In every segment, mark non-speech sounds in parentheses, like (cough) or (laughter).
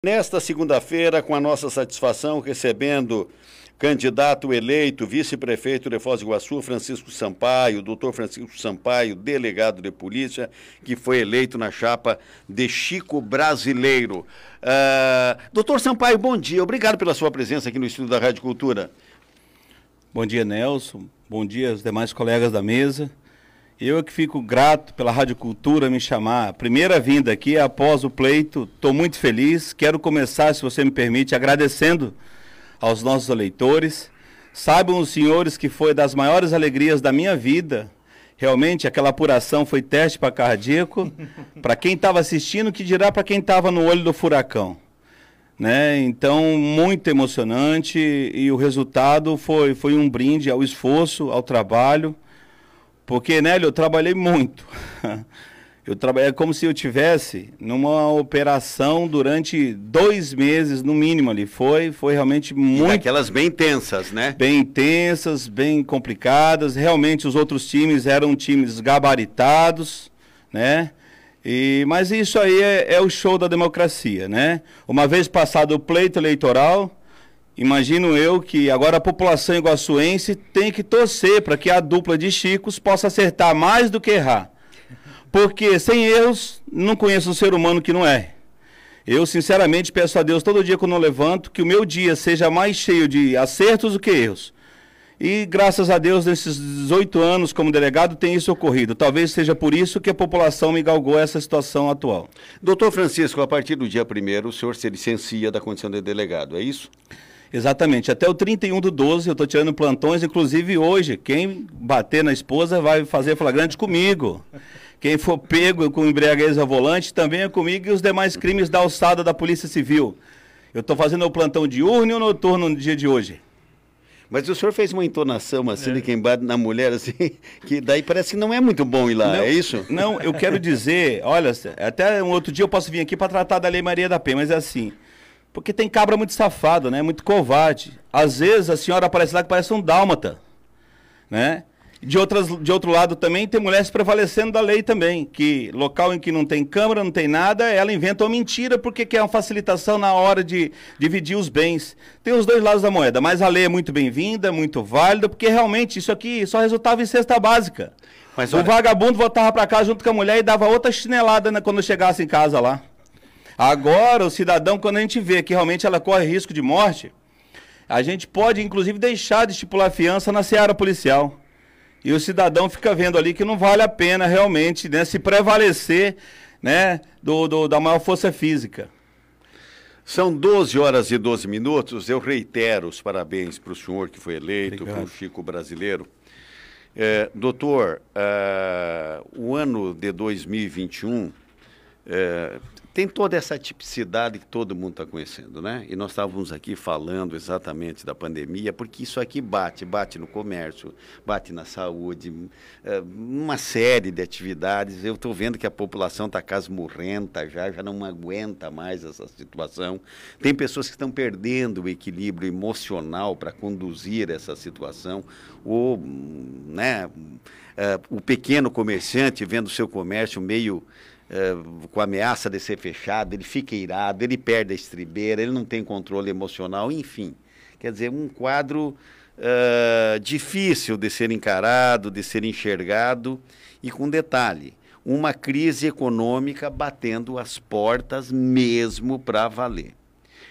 Nesta segunda-feira, com a nossa satisfação, recebendo candidato eleito, vice-prefeito de Foz do Iguaçu, Francisco Sampaio, doutor Francisco Sampaio, delegado de polícia, que foi eleito na chapa de Chico Brasileiro. Uh, doutor Sampaio, bom dia. Obrigado pela sua presença aqui no estúdio da Rádio Cultura. Bom dia, Nelson. Bom dia aos demais colegas da mesa. Eu que fico grato pela Rádio Cultura me chamar. Primeira vinda aqui após o pleito, estou muito feliz. Quero começar, se você me permite, agradecendo aos nossos eleitores. Saibam os senhores que foi das maiores alegrias da minha vida. Realmente aquela apuração foi teste para cardíaco. (laughs) para quem estava assistindo, que dirá para quem estava no olho do furacão. Né? Então, muito emocionante e o resultado foi, foi um brinde ao esforço, ao trabalho porque, Nélio, eu trabalhei muito. (laughs) Eu trabalhei como se eu tivesse numa operação durante dois meses, no mínimo ali. Foi, foi realmente muito. aquelas bem intensas, né? Bem intensas, bem complicadas. Realmente os outros times eram times gabaritados, né? E, mas isso aí é, é o show da democracia, né? Uma vez passado o pleito eleitoral, Imagino eu que agora a população iguaçuense tem que torcer para que a dupla de Chicos possa acertar mais do que errar. Porque sem erros, não conheço um ser humano que não é. Eu, sinceramente, peço a Deus todo dia quando eu levanto que o meu dia seja mais cheio de acertos do que erros. E graças a Deus, nesses 18 anos como delegado, tem isso ocorrido. Talvez seja por isso que a população me galgou essa situação atual. Doutor Francisco, a partir do dia 1 o senhor se licencia da condição de delegado, é isso? Exatamente. Até o 31 do 12 eu estou tirando plantões, inclusive hoje. Quem bater na esposa vai fazer flagrante comigo. Quem for pego com embriaguez ao volante também é comigo e os demais crimes da alçada da Polícia Civil. Eu estou fazendo o plantão diurno e noturno no dia de hoje. Mas o senhor fez uma entonação assim, é. quem bate na mulher, assim, (laughs) que daí parece que não é muito bom ir lá, não, é isso? Não, eu quero dizer, olha, até um outro dia eu posso vir aqui para tratar da Lei Maria da Penha, mas é assim, porque tem cabra muito safado, né? Muito covarde. Às vezes a senhora aparece lá que parece um dálmata, né? De, outras, de outro lado também tem mulheres prevalecendo da lei também, que local em que não tem câmara, não tem nada, ela inventa uma mentira porque quer uma facilitação na hora de dividir os bens. Tem os dois lados da moeda, mas a lei é muito bem-vinda, muito válida, porque realmente isso aqui só resultava em cesta básica. Mas, olha... O vagabundo voltava para casa junto com a mulher e dava outra chinelada né, quando chegasse em casa lá. Agora, o cidadão, quando a gente vê que realmente ela corre risco de morte, a gente pode, inclusive, deixar de estipular fiança na seara policial. E o cidadão fica vendo ali que não vale a pena realmente né, se prevalecer né, do, do, da maior força física. São 12 horas e 12 minutos. Eu reitero os parabéns para o senhor que foi eleito, para o Chico Brasileiro. É, doutor, uh, o ano de 2021 é, tem toda essa tipicidade que todo mundo está conhecendo, né? E nós estávamos aqui falando exatamente da pandemia, porque isso aqui bate, bate no comércio, bate na saúde, é, uma série de atividades. Eu estou vendo que a população está casmurrenta já, já não aguenta mais essa situação. Tem pessoas que estão perdendo o equilíbrio emocional para conduzir essa situação, ou, né, é, o pequeno comerciante vendo o seu comércio meio é, com a ameaça de ser fechado, ele fica irado, ele perde a estribeira, ele não tem controle emocional, enfim. Quer dizer, um quadro uh, difícil de ser encarado, de ser enxergado, e com detalhe, uma crise econômica batendo as portas mesmo para valer.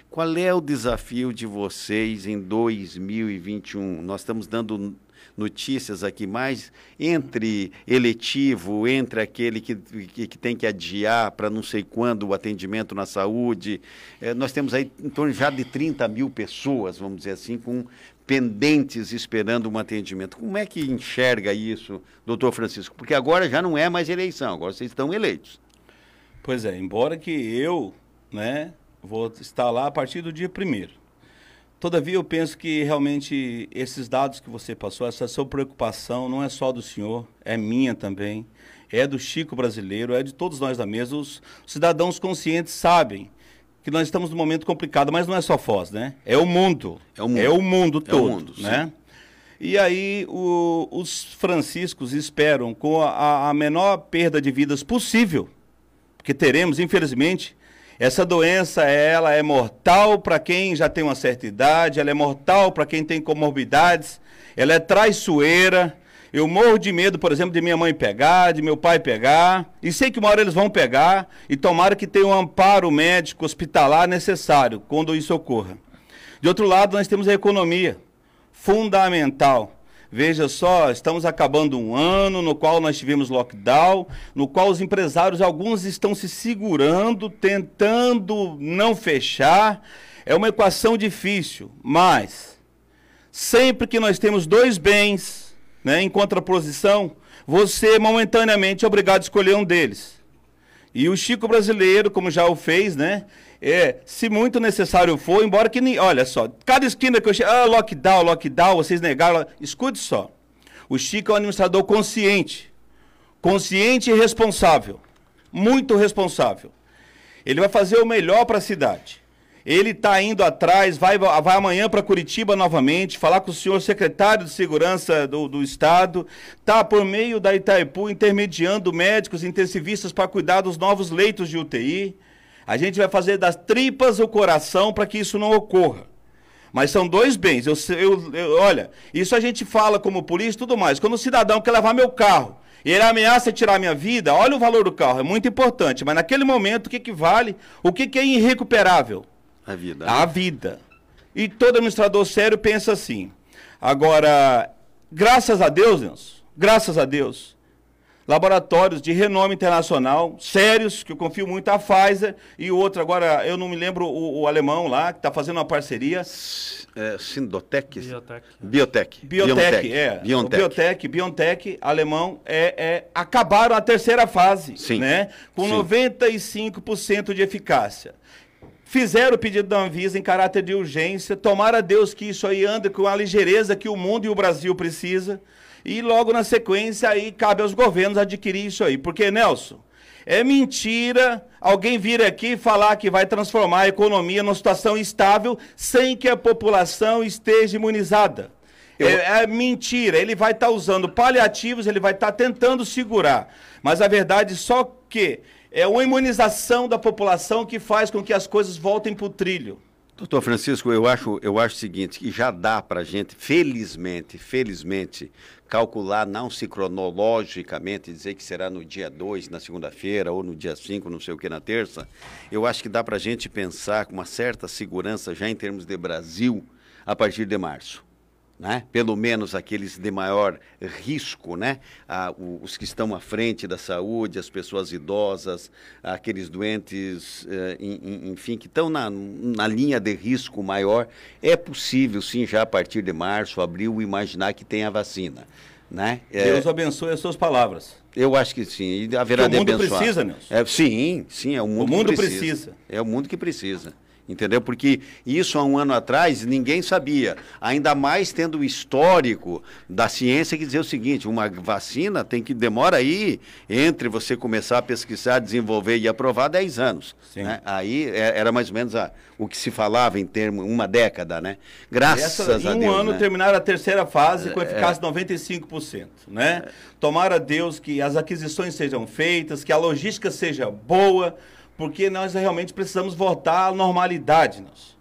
Qual é o desafio de vocês em 2021? Nós estamos dando notícias aqui mais entre eletivo, entre aquele que, que, que tem que adiar para não sei quando o atendimento na saúde. É, nós temos aí em torno já de 30 mil pessoas, vamos dizer assim, com pendentes esperando um atendimento. Como é que enxerga isso, doutor Francisco? Porque agora já não é mais eleição, agora vocês estão eleitos. Pois é, embora que eu, né, vou estar lá a partir do dia primeiro. Todavia, eu penso que realmente esses dados que você passou, essa sua preocupação, não é só do senhor, é minha também, é do Chico brasileiro, é de todos nós da mesa. Os cidadãos conscientes sabem que nós estamos num momento complicado, mas não é só Foz, né? É o mundo. É o mundo, é o mundo todo, é o mundo, né? E aí o, os franciscos esperam com a, a menor perda de vidas possível, porque teremos, infelizmente, Essa doença, ela é mortal para quem já tem uma certa idade, ela é mortal para quem tem comorbidades, ela é traiçoeira. Eu morro de medo, por exemplo, de minha mãe pegar, de meu pai pegar, e sei que uma hora eles vão pegar, e tomara que tenha um amparo médico hospitalar necessário quando isso ocorra. De outro lado, nós temos a economia, fundamental. Veja só, estamos acabando um ano no qual nós tivemos lockdown, no qual os empresários, alguns estão se segurando, tentando não fechar. É uma equação difícil, mas sempre que nós temos dois bens né, em contraposição, você momentaneamente é obrigado a escolher um deles. E o Chico brasileiro, como já o fez, né? É, se muito necessário for, embora que nem. Olha só, cada esquina que eu chego. Ah, lockdown, lockdown, vocês negaram. Escute só. O Chico é um administrador consciente. Consciente e responsável. Muito responsável. Ele vai fazer o melhor para a cidade. Ele está indo atrás, vai, vai amanhã para Curitiba novamente, falar com o senhor secretário de Segurança do, do Estado, está por meio da Itaipu intermediando médicos intensivistas para cuidar dos novos leitos de UTI. A gente vai fazer das tripas o coração para que isso não ocorra. Mas são dois bens. Eu, eu, eu, olha, isso a gente fala como polícia e tudo mais. Quando o cidadão quer levar meu carro e ele ameaça tirar minha vida, olha o valor do carro, é muito importante. Mas naquele momento, o que, que vale? O que, que é irrecuperável? A vida. A vida. E todo administrador sério pensa assim. Agora, graças a Deus, Deus, graças a Deus, laboratórios de renome internacional, sérios, que eu confio muito, a Pfizer e o outro, agora eu não me lembro o, o alemão lá, que está fazendo uma parceria. É, Sindotec? Biotech. Biotech. Biotech, é. Biotech, Biontech, alemão, é, é, acabaram a terceira fase, Sim. né? Com Sim. 95% de eficácia. Fizeram o pedido da Anvisa em caráter de urgência. Tomara Deus que isso aí ande com a ligeireza que o mundo e o Brasil precisa. E logo na sequência aí cabe aos governos adquirir isso aí. Porque, Nelson, é mentira alguém vir aqui falar que vai transformar a economia numa situação estável sem que a população esteja imunizada. Eu- É, é mentira. Ele vai estar usando paliativos, ele vai estar tentando segurar. Mas a verdade só que é uma imunização da população que faz com que as coisas voltem para o trilho. Doutor Francisco, eu acho, eu acho o seguinte, que já dá para a gente, felizmente, felizmente, calcular não se cronologicamente, dizer que será no dia 2, na segunda-feira, ou no dia 5, não sei o que, na terça. Eu acho que dá para a gente pensar com uma certa segurança, já em termos de Brasil, a partir de março. Né? Pelo menos aqueles de maior risco, né? Ah, o- os que estão à frente da saúde, as pessoas idosas, aqueles doentes, eh, enfim, que estão na, na linha de risco maior, é possível, sim, já a partir de março, abril, imaginar que tem a vacina. Né? É, Deus abençoe as suas palavras. eu acho que sim, e haverá Porque o de mundo abençoar. precisa, Nelson. É, sim, sim, é o mundo, mundo que precisa. precisa. É o mundo que precisa. Entendeu? Porque isso há um ano atrás ninguém sabia. Ainda mais tendo o histórico da ciência que dizia o seguinte: uma vacina tem que demora aí entre você começar a pesquisar, desenvolver e aprovar 10 anos. Né? Aí é- era mais ou menos a- o que se falava em termos, uma década, né? Graças Essa, a em um Deus. ano né? É, terminaram a terceira fase com eficácia de 95%, né? Tomara a Deus que as aquisições sejam feitas, que a logística seja boa, porque nós realmente precisamos voltar à normalidade. Nós.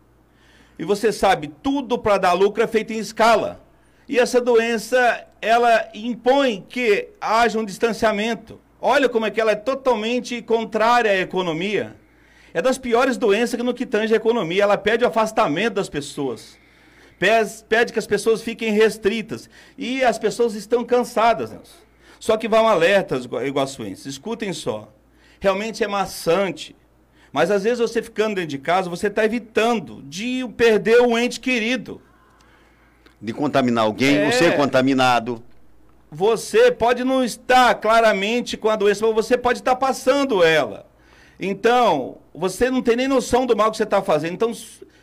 E você sabe, tudo para dar lucro é feito em escala. E essa doença, ela impõe que haja um distanciamento. Olha como é que ela é totalmente contrária à economia. É das piores doenças no que tange a economia. Ela pede o afastamento das pessoas. Pes- Pede que as pessoas fiquem restritas. E as pessoas estão cansadas. Só que vão alertas, igua- iguaçuenses. Escutem só. Realmente é maçante. Mas às vezes você ficando dentro de casa, você está evitando de perder um ente querido. De contaminar alguém, ou É. ser contaminado. Você pode não estar claramente com a doença, mas você pode estar passando ela. Então, você não tem nem noção do mal que você está fazendo. Então,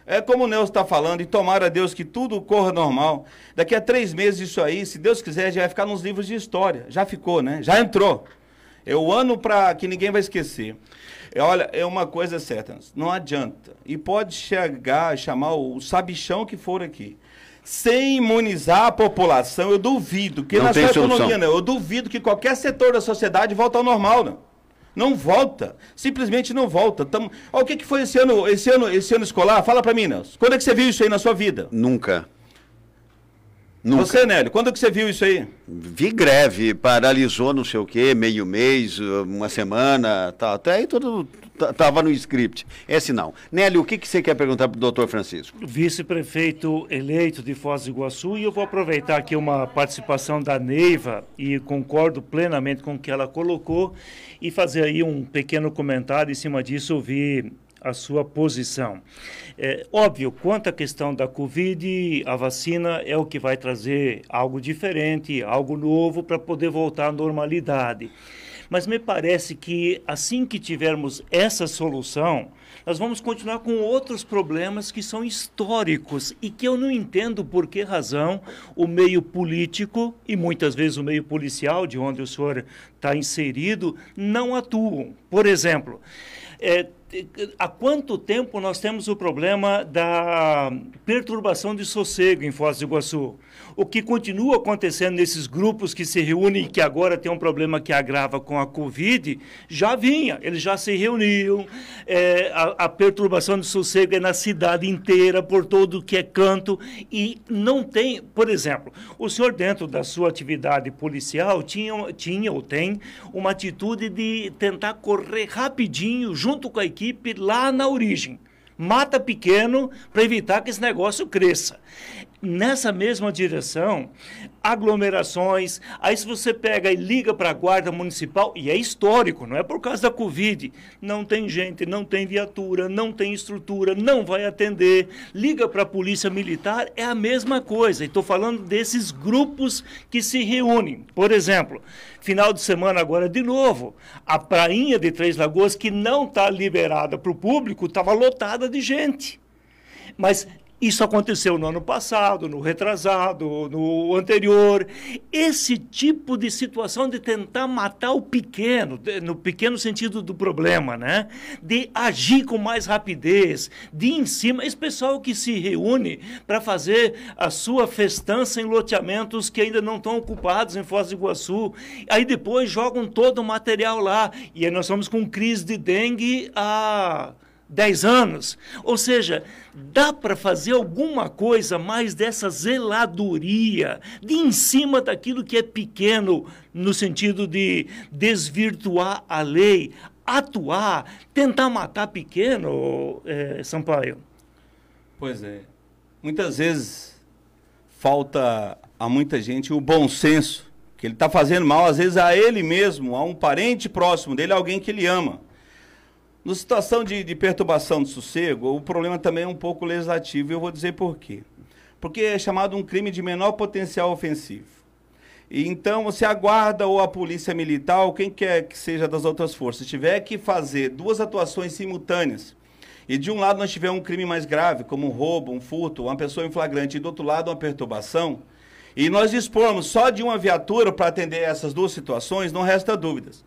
é como o Nelson está falando, e tomara a Deus que tudo corra normal. Daqui a três meses isso aí, se Deus quiser, já vai ficar nos livros de história. Já ficou, né? Já entrou. É o ano para que ninguém vai esquecer. É, olha, é uma coisa certa, não adianta. E pode chegar, chamar o sabichão que for aqui. Sem imunizar a população, eu duvido que Não na tem sua solução. economia, não. Eu duvido que qualquer setor da sociedade volte ao normal, não. Não volta. Simplesmente não volta. Tamo... Olha o que, que foi esse ano, esse ano, esse ano escolar? Fala para mim, Nelson. Quando é que você viu isso aí na sua vida? Nunca. Nunca. Você, Nélio, quando é que você viu isso aí? Vi greve, paralisou não sei o quê, meio mês, uma semana, tal. Até aí tudo estava no script. Esse não. Nélio, o que, que você quer perguntar para o doutor Francisco? Vice-prefeito eleito de Foz do Iguaçu, e eu vou aproveitar aqui uma participação da Neiva, e concordo plenamente com o que ela colocou, e fazer aí um pequeno comentário em cima disso, ouvir a sua posição. É, óbvio, quanto à questão da Covid, a vacina é o que vai trazer algo diferente, algo novo para poder voltar à normalidade. Mas me parece que assim que tivermos essa solução, nós vamos continuar com outros problemas que são históricos e que eu não entendo por que razão o meio político e muitas vezes o meio policial, de onde o senhor está inserido, não atuam. Por exemplo, é, há quanto tempo nós temos o problema da perturbação de sossego em Foz do Iguaçu? O que continua acontecendo nesses grupos que se reúnem e que agora tem um problema que agrava com a Covid, já vinha, eles já se reuniam, é, a, a, perturbação de sossego é na cidade inteira, por todo que é canto, e não tem, por exemplo, o senhor dentro da sua atividade policial tinha, tinha ou tem uma atitude de tentar correr rapidinho junto com a equipe equipe lá na origem. Mata pequeno para evitar que esse negócio cresça nessa mesma direção, aglomerações. Aí, se você pega e liga para a Guarda Municipal, e é histórico, não é por causa da Covid, não tem gente, não tem viatura, não tem estrutura, não vai atender. Liga para a Polícia Militar, é a mesma coisa. Estou falando desses grupos que se reúnem. Por exemplo, final de semana agora de novo, a prainha de Três Lagoas, que não está liberada para o público, estava lotada de gente. Mas isso aconteceu no ano passado, no retrasado, no anterior. Esse tipo de situação de tentar matar o pequeno, no pequeno sentido do problema, né? De agir com mais rapidez, de em cima. Esse pessoal que se reúne para fazer a sua festança em loteamentos que ainda não estão ocupados em Foz do Iguaçu. Aí depois jogam todo o material lá. E aí nós estamos com crise de dengue a 10 anos. Ou seja, dá para fazer alguma coisa mais dessa zeladoria, de em cima daquilo que é pequeno, no sentido de desvirtuar a lei, atuar, tentar matar pequeno, é, Sampaio? Pois é. Muitas vezes falta a muita gente o bom senso, que ele está fazendo mal, às vezes, a ele mesmo, a um parente próximo dele, alguém que ele ama. Na situação de, de, perturbação de sossego, o problema também é um pouco legislativo, e eu vou dizer por quê. Porque é chamado um crime de menor potencial ofensivo. E então, se a guarda ou a polícia militar, ou quem quer que seja das outras forças, tiver que fazer duas atuações simultâneas, e de um lado nós tiver um crime mais grave, como um roubo, um furto, uma pessoa em flagrante, e do outro lado uma perturbação, e nós dispormos só de uma viatura para atender essas duas situações, não resta dúvidas.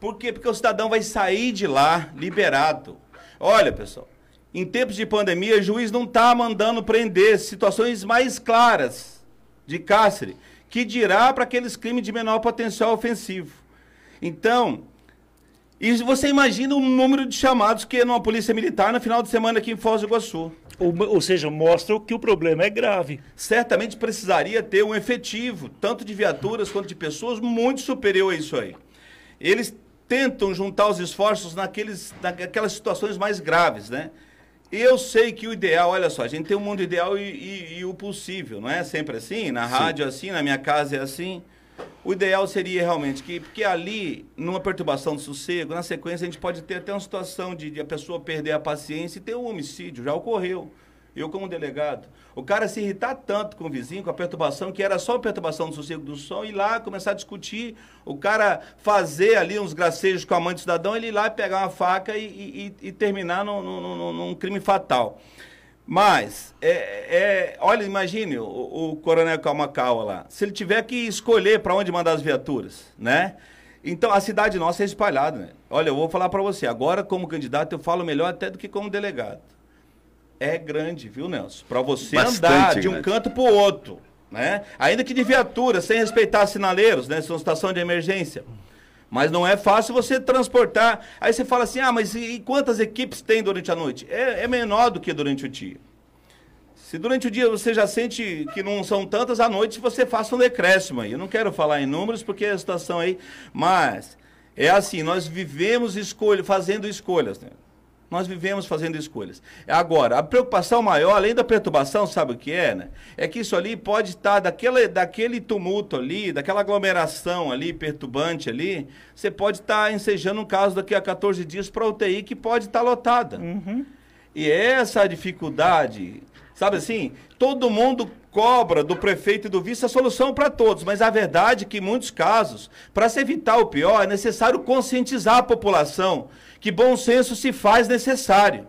Por quê? Porque o cidadão vai sair de lá liberado. Olha, pessoal, em tempos de pandemia, o juiz não está mandando prender situações mais claras de cárcere, que dirá para aqueles crimes de menor potencial ofensivo. Então, e você imagina o número de chamados que é numa polícia militar no final de semana aqui em Foz do Iguaçu. Ou, ou, seja, mostra que o problema é grave. Certamente precisaria ter um efetivo, tanto de viaturas quanto de pessoas, muito superior a isso aí. Eles tentam juntar os esforços naqueles, naquelas situações mais graves, né? Eu sei que o ideal, olha só, a gente tem um mundo ideal e, e, e o possível, não é sempre assim? Na Sim. rádio é assim, na minha casa é assim. O ideal seria realmente que, porque ali, numa perturbação de sossego, na sequência a gente pode ter até uma situação de, de a pessoa perder a paciência e ter um homicídio, já ocorreu eu como delegado, o cara se irritar tanto com o vizinho, com a perturbação, que era só a perturbação do sossego do som, ir lá começar a discutir, o cara fazer ali uns gracejos com a mãe do cidadão, ele ir lá pegar uma faca e, e, e terminar no, no, num crime fatal. Mas, é, é, olha, imagine o, o coronel Calmacaua lá, se ele tiver que escolher para onde mandar as viaturas, né? Então, a cidade nossa é espalhada, né? Olha, eu vou falar para você, agora como candidato eu falo melhor até do que como delegado é grande, viu, Nelson? Para você Bastante andar de um canto para o outro, né? Ainda que de viatura, sem respeitar sinaleiros, né? São estação de emergência. Mas não é fácil você transportar. Aí você fala assim: ah, mas e quantas equipes tem durante a noite? É, é menor do que durante o dia. Se durante o dia você já sente que não são tantas, à noite você faça um decréscimo aí. Eu não quero falar em números porque a situação aí. Mas é assim: nós vivemos escolha, fazendo escolhas. Né? Nós vivemos fazendo escolhas. Agora, a preocupação maior, além da perturbação, sabe o que é, né? É que isso ali pode estar, daquele, daquele tumulto ali, daquela aglomeração ali, perturbante ali, você pode estar ensejando um caso daqui a 14 dias para UTI que pode estar lotada. Uhum. E essa dificuldade, sabe assim, todo mundo cobra do prefeito e do vice a solução para todos, mas a verdade é que em muitos casos, para se evitar o pior, é necessário conscientizar a população que bom senso se faz necessário,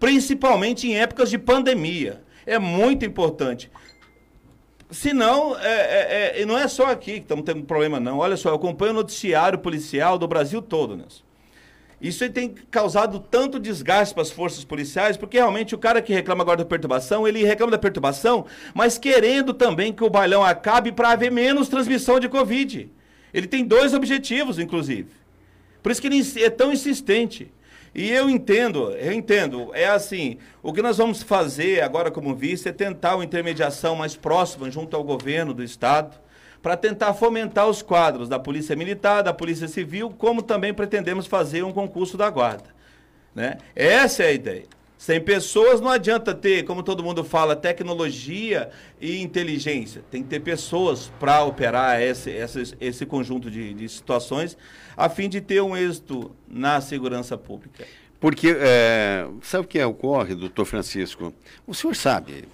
principalmente em épocas de pandemia. É muito importante. Se não, é, é, é, não é só aqui que estamos tendo problema, não. Olha só, eu acompanho o noticiário policial do Brasil todo, Nelson. Isso tem causado tanto desgaste para as forças policiais, porque realmente o cara que reclama agora da perturbação, ele reclama da perturbação, mas querendo também que o bailão acabe para haver menos transmissão de Covid. Ele tem dois objetivos, inclusive. Por isso que ele é tão insistente. E eu entendo, eu entendo. É assim, o que nós vamos fazer agora como vice é tentar uma intermediação mais próxima junto ao governo do Estado, para tentar fomentar os quadros da Polícia Militar, da Polícia Civil, como também pretendemos fazer um concurso da Guarda. Né? Essa é a ideia. Sem pessoas não adianta ter, como todo mundo fala, tecnologia e inteligência. Tem que ter pessoas para operar esse, esse, esse conjunto de, de situações a fim de ter um êxito na segurança pública. Porque, é, sabe o que ocorre, doutor Francisco? O senhor sabe,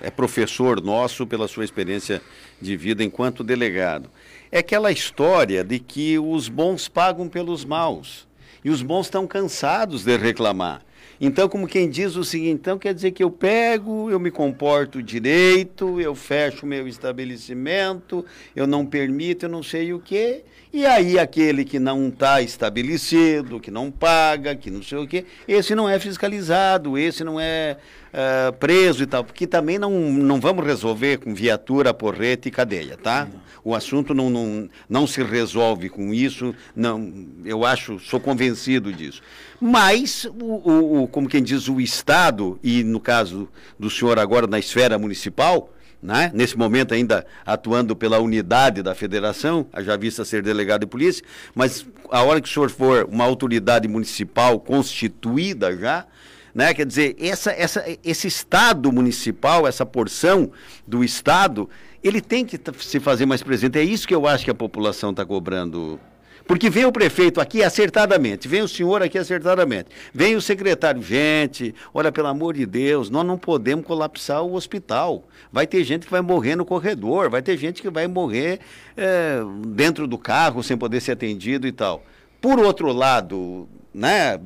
é professor nosso pela sua experiência de vida enquanto delegado. É aquela história de que os bons pagam pelos maus. E os bons estão cansados de reclamar. Então, como quem diz o seguinte, então quer dizer que eu pego, eu me comporto direito, eu fecho o meu estabelecimento, eu não permito, eu não sei o quê. E aí aquele que não está estabelecido, que não paga, que não sei o quê, esse não é fiscalizado, esse não é uh, preso e tal, porque também não, não vamos resolver com viatura, porrete e cadeia, tá? O assunto não, não, não se resolve com isso, não, eu acho, sou convencido disso. Mas, o, o, o, como quem diz, o Estado, e no caso do senhor agora na esfera municipal, né? nesse momento ainda atuando pela unidade da federação, já vista ser delegado de polícia, mas a hora que o senhor for uma autoridade municipal constituída já, né? quer dizer, essa, essa, esse Estado municipal, essa porção do Estado, ele tem que se fazer mais presente. É isso que eu acho que a população está cobrando porque vem o prefeito aqui acertadamente, vem o senhor aqui acertadamente, vem o secretário, gente, olha, pelo amor de Deus, nós não podemos colapsar o hospital. Vai ter gente que vai morrer no corredor, vai ter gente que vai morrer é, dentro do carro sem poder ser atendido e tal. Por outro lado, né,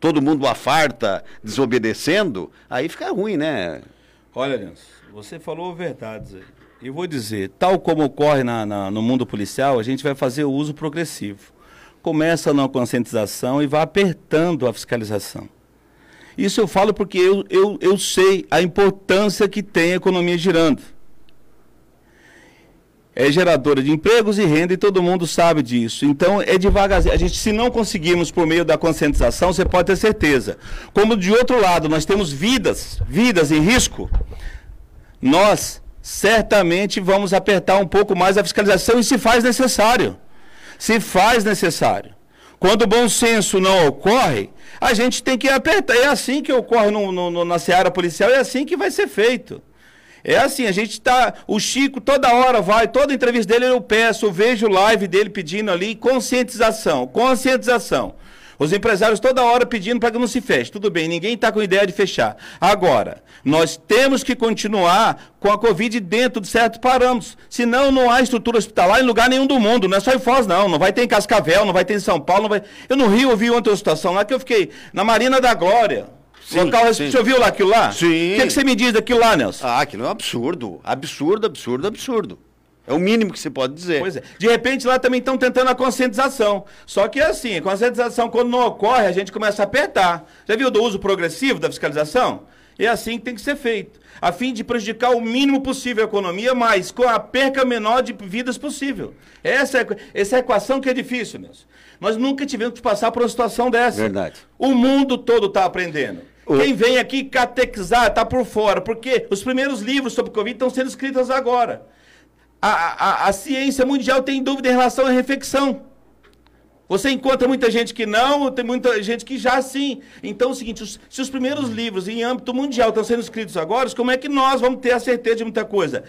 todo mundo afarta desobedecendo, aí fica ruim, né? Olha, Lenço, você falou verdades aí. Eu vou dizer, tal como ocorre na, na, no mundo policial, a gente vai fazer o uso progressivo. Começa na conscientização e vai apertando a fiscalização. Isso eu falo porque eu, eu, eu sei a importância que tem a economia girando. É geradora de empregos e renda e todo mundo sabe disso. Então é devagarzinho. A gente, se não conseguirmos por meio da conscientização, você pode ter certeza. Como de outro lado nós temos vidas, vidas em risco, nós certamente vamos apertar um pouco mais a fiscalização e se faz necessário. Se faz necessário. Quando o bom senso não ocorre, a gente tem que apertar. É assim que ocorre no, no, na seara policial, é assim que vai ser feito. É assim, a gente está. O Chico toda hora vai, toda entrevista dele eu peço, eu vejo live dele pedindo ali conscientização, conscientização. Os empresários toda hora pedindo para que não se feche. Tudo bem, ninguém está com ideia de fechar. Agora, nós temos que continuar com a Covid dentro de certos parâmetros. Senão não há estrutura hospitalar em lugar nenhum do mundo. Não é só em Foz, não. Não vai ter em Cascavel, não vai ter em São Paulo. Não vai... Eu no Rio ouvi outra situação lá que eu fiquei na Marina da Glória. Sim, local, sim. Você ouviu lá aquilo lá? Sim. O que, é que você me diz daquilo lá, Nelson? Ah, aquilo é um absurdo. Absurdo, absurdo, absurdo. É o mínimo que se pode dizer. Pois é. De repente lá também estão tentando a conscientização. Só que é assim, a conscientização quando não ocorre, a gente começa a apertar. Já viu do uso progressivo da fiscalização? É assim que tem que ser feito, a fim de prejudicar o mínimo possível a economia, mas com a perca menor de vidas possível. Essa é, essa é a equação que é difícil, Nelson. Nós nunca tivemos que passar por uma situação dessa. Verdade. O mundo todo está aprendendo. O... Quem vem aqui catequizar está por fora, porque os primeiros livros sobre Covid estão sendo escritos agora. A, a, a ciência mundial tem dúvida em relação à refeição. Você encontra muita gente que não, tem muita gente que já sim. Então é o seguinte, os, se os primeiros livros em âmbito mundial estão sendo escritos agora, como é que nós vamos ter a certeza de muita coisa?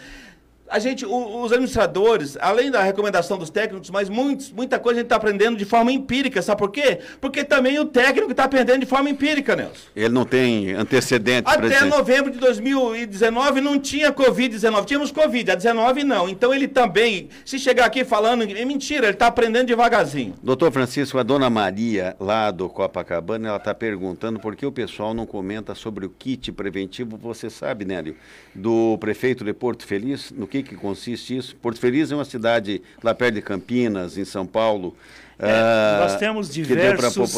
A gente, o, os administradores, além da recomendação dos técnicos, mas muitos, muita coisa a gente está aprendendo de forma empírica, sabe por quê? Porque também o técnico está aprendendo de forma empírica, Nelson. Ele não tem antecedentes. Até presente. novembro de 2019 não tinha Covid-19, tínhamos Covid, a 19 não. Então ele também, se chegar aqui falando, é mentira, ele está aprendendo devagarzinho. Doutor Francisco, a dona Maria, lá do Copacabana, ela está perguntando por que o pessoal não comenta sobre o kit preventivo, você sabe, Nélio, do prefeito de Porto Feliz, no que que consiste isso? Porto Feliz é uma cidade lá perto de Campinas, em São Paulo. É, uh, nós temos diversos,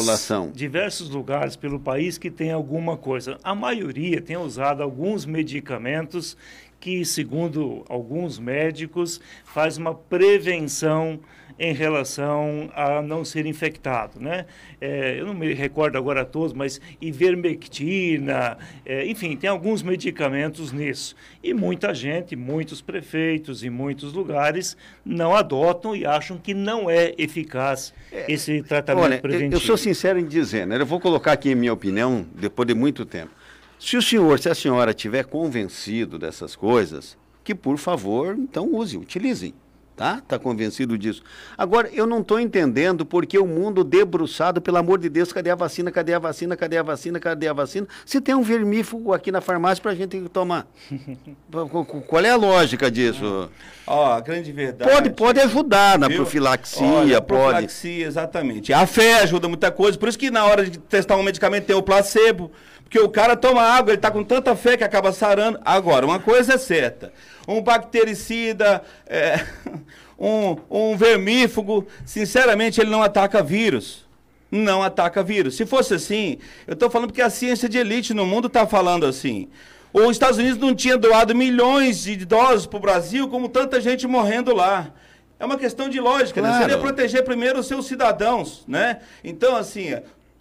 diversos lugares pelo país que tem alguma coisa. A maioria tem usado alguns medicamentos que, segundo alguns médicos, faz uma prevenção em relação a não ser infectado, né? É, eu não me recordo agora todos, mas ivermectina, é, enfim, tem alguns medicamentos nisso. E muita gente, muitos prefeitos em muitos lugares não adotam e acham que não é eficaz é, esse tratamento olha, preventivo. Eu sou sincero em dizer, né? Eu vou colocar aqui a minha opinião depois de muito tempo. Se o senhor, se a senhora tiver convencido dessas coisas, que por favor, então use, utilize tá? Tá convencido disso. Agora, eu não estou entendendo porque o mundo debruçado, pelo amor de Deus, cadê a vacina, cadê a vacina, cadê a vacina, cadê a vacina? Se tem um vermífugo aqui na farmácia para a gente tomar. (laughs) Qual é a lógica disso? Ó, a grande verdade... Pode, pode ajudar na viu? profilaxia, Olha, pode... profilaxia, exatamente. A fé ajuda muita coisa, por isso que na hora de testar um medicamento tem o placebo, porque o cara toma água, ele está com tanta fé que acaba sarando. Agora, uma coisa é certa: um bactericida, é, (laughs) um, um vermífugo, sinceramente, ele não ataca vírus. Não ataca vírus. Se fosse assim, eu estou falando porque a ciência de elite no mundo está falando assim. Os Estados Unidos não tinha doado milhões de doses para o Brasil, como tanta gente morrendo lá. É uma questão de lógica, claro. né? Seria proteger primeiro os seus cidadãos, né? Então, assim,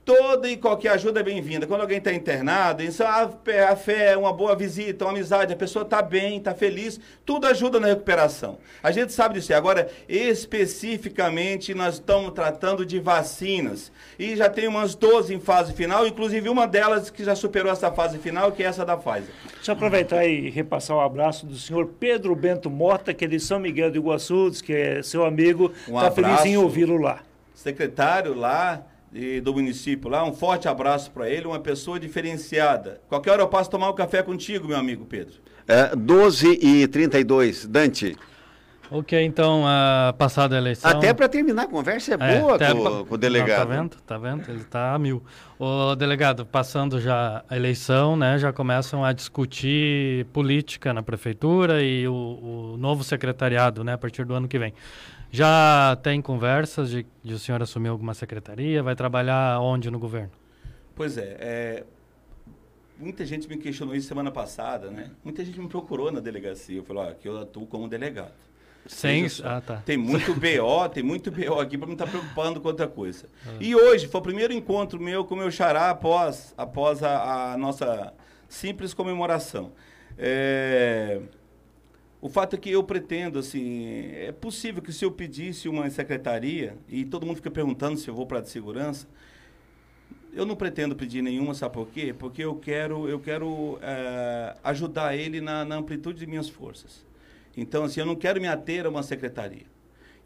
Toda e qualquer ajuda é bem-vinda. Quando alguém está internado, isso, a, a fé, uma boa visita, uma amizade, a pessoa está bem, está feliz, tudo ajuda na recuperação. A gente sabe disso. Agora, especificamente, nós estamos tratando de vacinas. E já tem umas 12 em fase final, inclusive uma delas que já superou essa fase final, que é essa da Pfizer. Deixa eu aproveitar e repassar o um abraço do senhor Pedro Bento Mota, que é de São Miguel do Iguaçu, que é seu amigo. Está um feliz em ouvi-lo lá. Secretário lá e do município lá. Um forte abraço para ele, uma pessoa diferenciada. Qualquer hora eu passo tomar um café contigo, meu amigo Pedro. É, 12 e 32, Dante. Ok, então, uh, passada a eleição... Até para terminar a conversa é, é boa com, pra... com, o delegado. Não, tá vendo? Tá vendo? Ele tá a mil. O delegado, passando já a eleição, né, já começam a discutir política na prefeitura e o, o novo secretariado, né, a partir do ano que vem. Já tem conversas de, de o senhor assumir alguma secretaria? Vai trabalhar onde no governo? Pois é, é, muita gente me questionou isso semana passada, né? Muita gente me procurou na delegacia. Eu falei, ó, que eu atuo como delegado. Sem, ah, tá. Tem muito BO, (laughs) tem muito BO aqui para não estar tá preocupando com outra coisa. Ah. E hoje foi o primeiro encontro meu com o meu xará após, após a, a nossa simples comemoração. É, o fato é que eu pretendo, assim, é possível que se eu pedisse uma secretaria, e todo mundo fica perguntando se eu vou para a de segurança, eu não pretendo pedir nenhuma, sabe por quê? Porque eu quero, eu quero é, ajudar ele na, na, amplitude de minhas forças. Então, assim, eu não quero me ater a uma secretaria.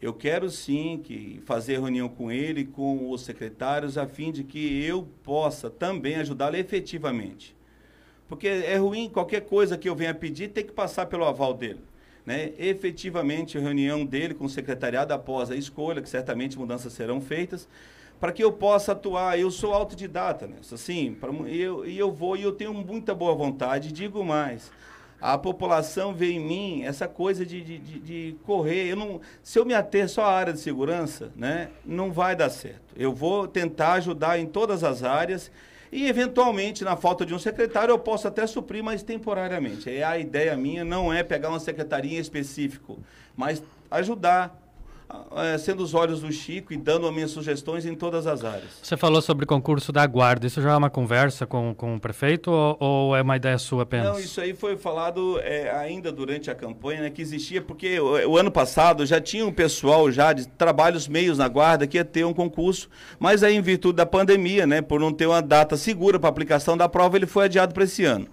Eu quero sim que fazer reunião com ele, com os secretários, a fim de que eu possa também ajudá-lo efetivamente. Porque é ruim qualquer coisa que eu venha pedir ter que passar pelo aval dele né, efetivamente a reunião dele com o secretariado após a escolha, que certamente mudanças serão feitas, para que eu possa atuar. Eu sou autodidata, né? Assim, pra, eu, e eu vou e eu tenho muita boa vontade. Digo mais, a população vê em mim essa coisa de, de, de, de, correr. Eu não, se eu me ater só à área de segurança, né, não vai dar certo. Eu vou tentar ajudar em todas as áreas E, eventualmente, na falta de um secretário, eu posso até suprir, mas temporariamente. É, a ideia minha não é pegar uma secretaria em específico, mas ajudar sendo os olhos do Chico e dando as minhas sugestões em todas as áreas. Você falou sobre concurso da guarda. Isso já é uma conversa com, com o prefeito ou, ou é uma ideia sua apenas? Não, isso aí foi falado é, ainda durante a campanha, né, que existia, porque o, o, ano passado já tinha um pessoal já de trabalhos meios na guarda que ia ter um concurso, mas aí em virtude da pandemia, né, por não ter uma data segura para aplicação da prova, ele foi adiado para esse ano.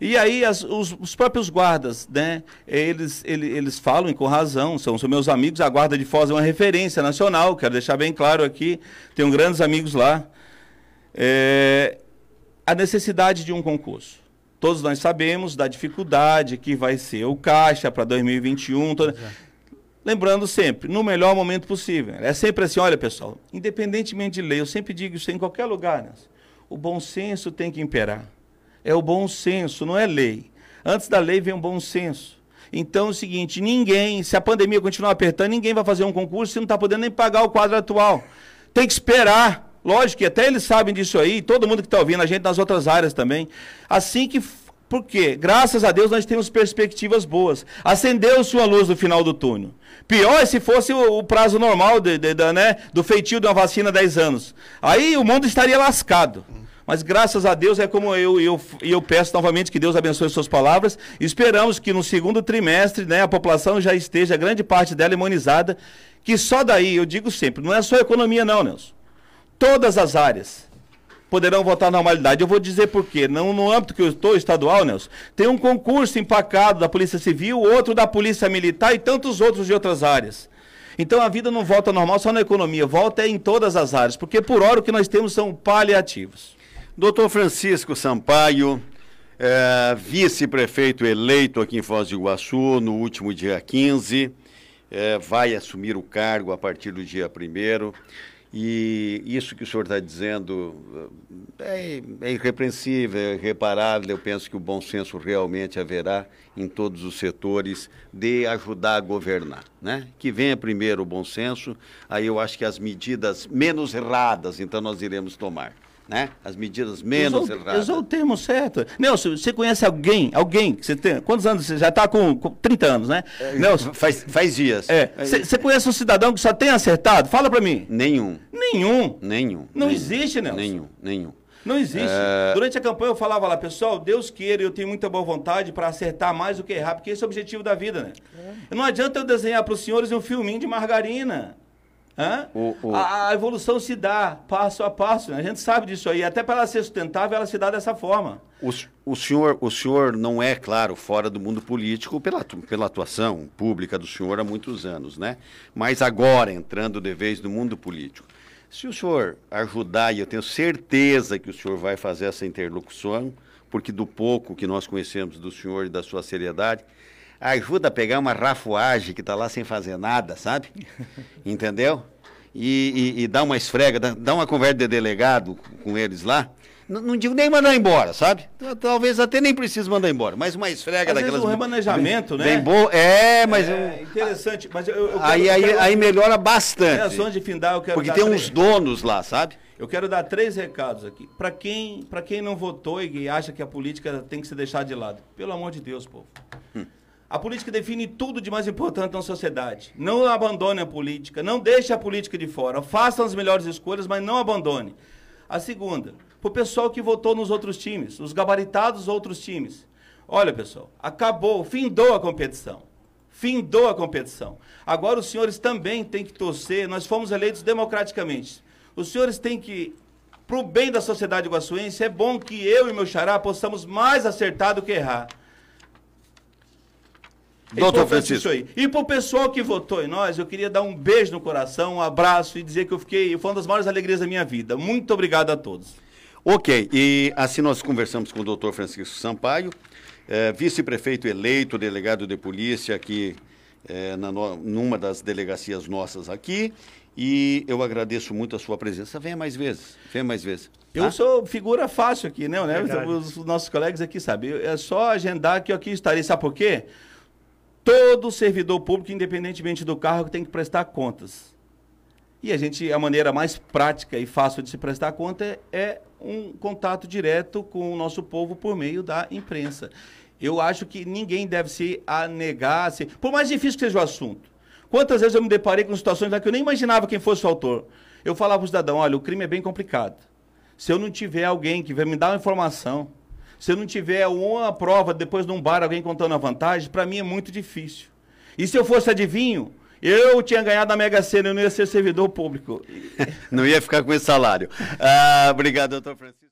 E aí as, os, os, próprios guardas, né, eles, eles, eles falam, e com razão, são, são meus amigos, a Guarda de Foz é uma referência nacional, quero deixar bem claro aqui, tenho grandes amigos lá. É, a necessidade de um concurso. Todos nós sabemos da dificuldade que vai ser o caixa para 2021. Toda... Lembrando sempre, no melhor momento possível. É sempre assim, olha pessoal, independentemente de lei, eu sempre digo isso em qualquer lugar, né? o bom senso tem que imperar é o bom senso, não é lei. Antes da lei vem o bom senso. Então é o seguinte, ninguém, se a pandemia continuar apertando, ninguém vai fazer um concurso se não está podendo nem pagar o quadro atual. Tem que esperar. Lógico que até eles sabem disso aí, todo mundo que está ouvindo, a gente nas outras áreas também. Assim que. Por quê? Graças a Deus nós temos perspectivas boas. Acendeu-se uma luz no final do túnel. Pior é se fosse o, o prazo normal de, de, de, né, do feitio de uma vacina 10 anos. Aí o mundo estaria lascado. Mas graças a Deus é como eu eu, eu peço novamente que Deus abençoe suas palavras. Esperamos que no segundo trimestre né, a população já esteja, grande parte dela, imunizada. Que só daí, eu digo sempre, não é só economia, não, Nelson. Todas as áreas poderão voltar à normalidade. Eu vou dizer por quê. Não, no âmbito que eu estou, estadual, Nelson, tem um concurso empacado da Polícia Civil, outro da Polícia Militar e tantos outros de outras áreas. Então a vida não volta normal só na economia, volta em todas as áreas, porque por hora o que nós temos são paliativos. Doutor Francisco Sampaio, é, vice-prefeito eleito aqui em Foz do Iguaçu no último dia 15, é, vai assumir o cargo a partir do dia 1 e isso que o senhor está dizendo é, é, irrepreensível, é irreparável. Eu penso que o bom senso realmente haverá em todos os setores de ajudar a governar. Né? Que venha primeiro o bom senso, aí eu acho que as medidas menos erradas, então nós iremos tomar né? As medidas menos erradas. Usou o termo certo. Nelson, você conhece alguém, alguém, que você tem, quantos anos? Você já está com, com 30 anos, né? É, Nelson. Faz, faz dias. É. Você conhece um cidadão que só tem acertado? Fala para mim. Nenhum. Nenhum. Nenhum. Não nenhum, existe, Nelson. Nenhum, nenhum. Não existe. É... Durante a campanha eu falava lá, pessoal, Deus queira, eu tenho muita boa vontade para acertar mais do que errar, porque esse é o objetivo da vida, né? É. Não adianta eu desenhar para os senhores um filminho de margarina. O, o... A, a, evolução se dá passo a passo, né? a gente sabe disso aí. Até para ela ser sustentável, ela se dá dessa forma. O, o, senhor, o senhor não é, claro, fora do mundo político pela, pela atuação pública do senhor há muitos anos, né? Mas agora, entrando de vez no mundo político. Se o senhor ajudar, e eu tenho certeza que o senhor vai fazer essa interlocução, porque do pouco que nós conhecemos do senhor e da sua seriedade, ajuda a pegar uma rafuagem que está lá sem fazer nada, sabe? (laughs) Entendeu? E, e, e dá uma esfrega, dá, dá, uma conversa de delegado com eles lá. Não, não, digo nem mandar embora, sabe? Talvez até nem precise mandar embora, mas uma esfrega Às daquelas. Vezes um remanejamento, bem, né? Bem bom. É, mas. É, interessante. Mas eu, eu quero, aí, aí, aí melhora bastante. É, de findar, eu quero Porque tem uns donos lá, sabe? Eu quero dar três recados aqui. Para quem, quem não votou e acha que a política tem que ser deixada de lado. Pelo amor de Deus, povo. Hum. A política define tudo de mais importante na sociedade. Não abandone a política, não deixe a política de fora. Faça as melhores escolhas, mas não abandone. A segunda, para o pessoal que votou nos outros times, os gabaritados outros times. Olha, pessoal, acabou, findou a competição. Findou a competição. Agora os senhores também têm que torcer, nós fomos eleitos democraticamente. Os senhores têm que, para o bem da sociedade iguaçuense, é bom que eu e meu xará possamos mais acertar do que errar. Doutor Francisco. Aí. E para o pessoal que votou em nós, eu queria dar um beijo no coração, um abraço e dizer que eu fiquei, foi uma das maiores alegrias da minha vida. Muito obrigado a todos. Ok, e assim nós conversamos com o doutor Francisco Sampaio, é, vice-prefeito eleito, delegado de polícia aqui é, na, numa das delegacias nossas aqui. E eu agradeço muito a sua presença. Venha mais vezes, venha mais vezes. Eu tá? sou figura fácil aqui, né? Os, os nossos colegas aqui sabem. É só agendar que eu aqui estarei. Sabe por quê? Todo servidor público, independentemente do cargo, tem que prestar contas. E a gente, a maneira mais prática e fácil de se prestar conta é um contato direto com o nosso povo por meio da imprensa. Eu acho que ninguém deve se anegar, se, por mais difícil que seja o assunto. Quantas vezes eu me deparei com situações lá que eu nem imaginava quem fosse o autor. Eu falava para o cidadão, olha, o crime é bem complicado. Se eu não tiver alguém que vai me dar uma informação, se eu não tiver uma prova depois de um bar, alguém contando a vantagem, para mim é muito difícil. E se eu fosse adivinho, eu tinha ganhado a Mega Sena, eu não ia ser servidor público. (laughs) não ia ficar com esse salário. Ah, obrigado, doutor Francisco.